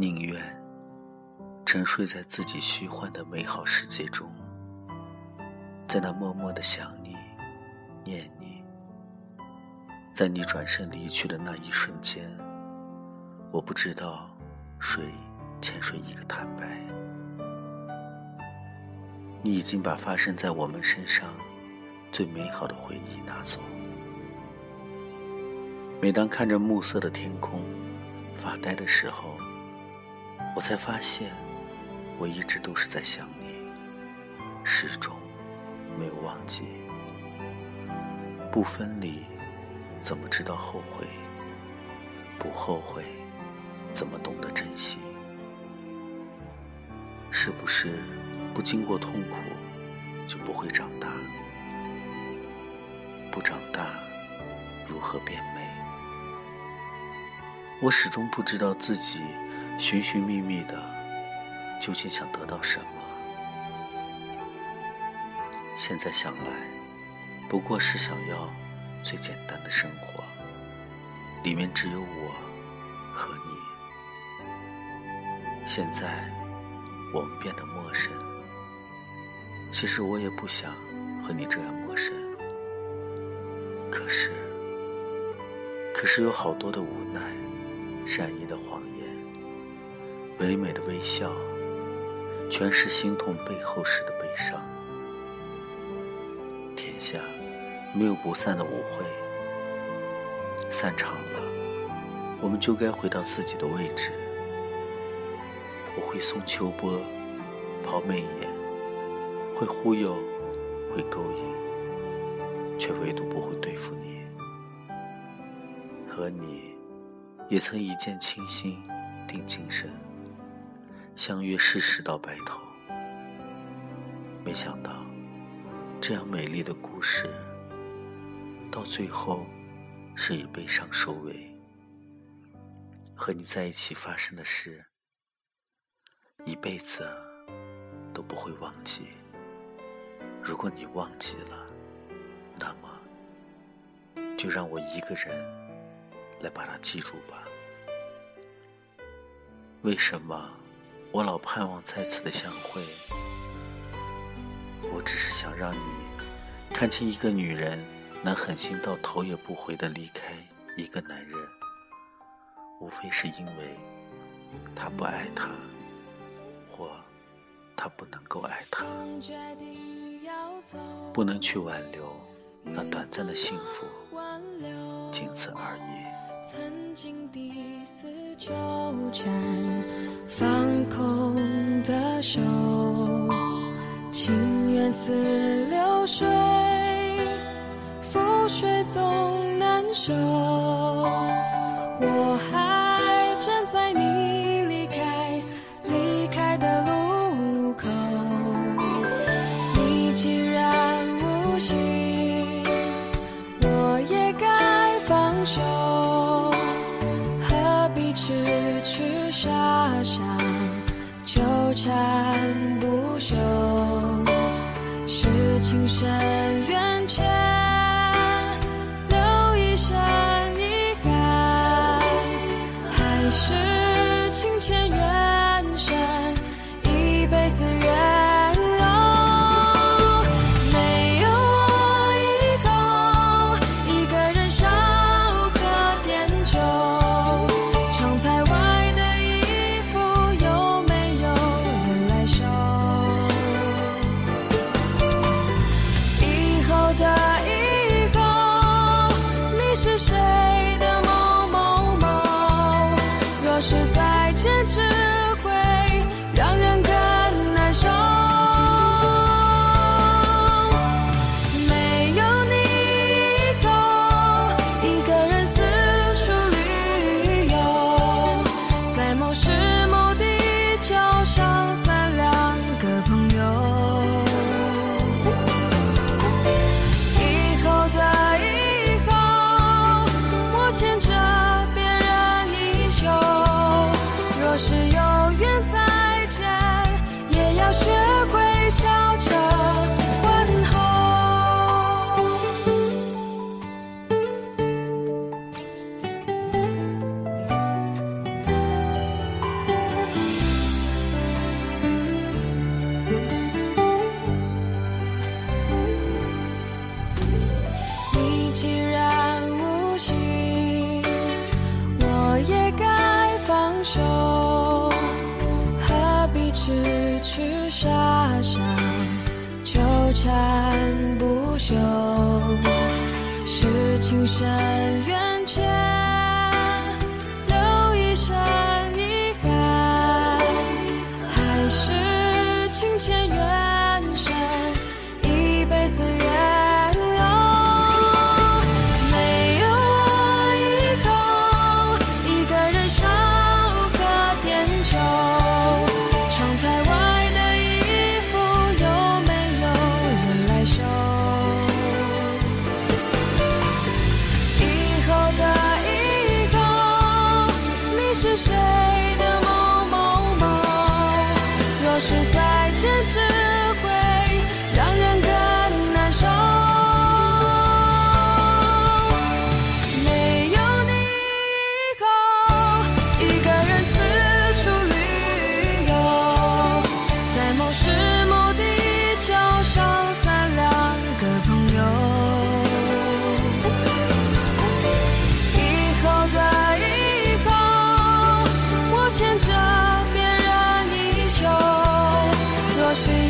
宁愿沉睡在自己虚幻的美好世界中，在那默默的想你、念你，在你转身离去的那一瞬间，我不知道谁欠谁一个坦白。你已经把发生在我们身上最美好的回忆拿走。每当看着暮色的天空发呆的时候，我才发现，我一直都是在想你，始终没有忘记。不分离，怎么知道后悔？不后悔，怎么懂得珍惜？是不是不经过痛苦，就不会长大？不长大，如何变美？我始终不知道自己。寻寻觅觅的，究竟想得到什么？现在想来，不过是想要最简单的生活，里面只有我和你。现在我们变得陌生，其实我也不想和你这样陌生。可是，可是有好多的无奈，善意的谎言。唯美的微笑，全是心痛背后时的悲伤。天下没有不散的舞会，散场了，我们就该回到自己的位置。我会送秋波，抛媚眼，会忽悠，会勾引，却唯独不会对付你。和你，也曾一见倾心，定情深。相约世事到白头，没想到这样美丽的故事，到最后是以悲伤收尾。和你在一起发生的事，一辈子都不会忘记。如果你忘记了，那么就让我一个人来把它记住吧。为什么？我老盼望再次的相会，我只是想让你看清一个女人能狠心到头也不回的离开一个男人，无非是因为他不爱她，或他不能够爱她，不能去挽留那短暂的幸福，仅此而已。曾经的死纠缠，放空手，情愿似流水，覆水总难收。我还站在你离开离开的路口，你既然无心，我也该放手。何必痴痴傻傻纠缠不休，是情深缘浅，留一生遗憾，还是是既然无心我也该放手何必痴痴傻傻纠缠不需要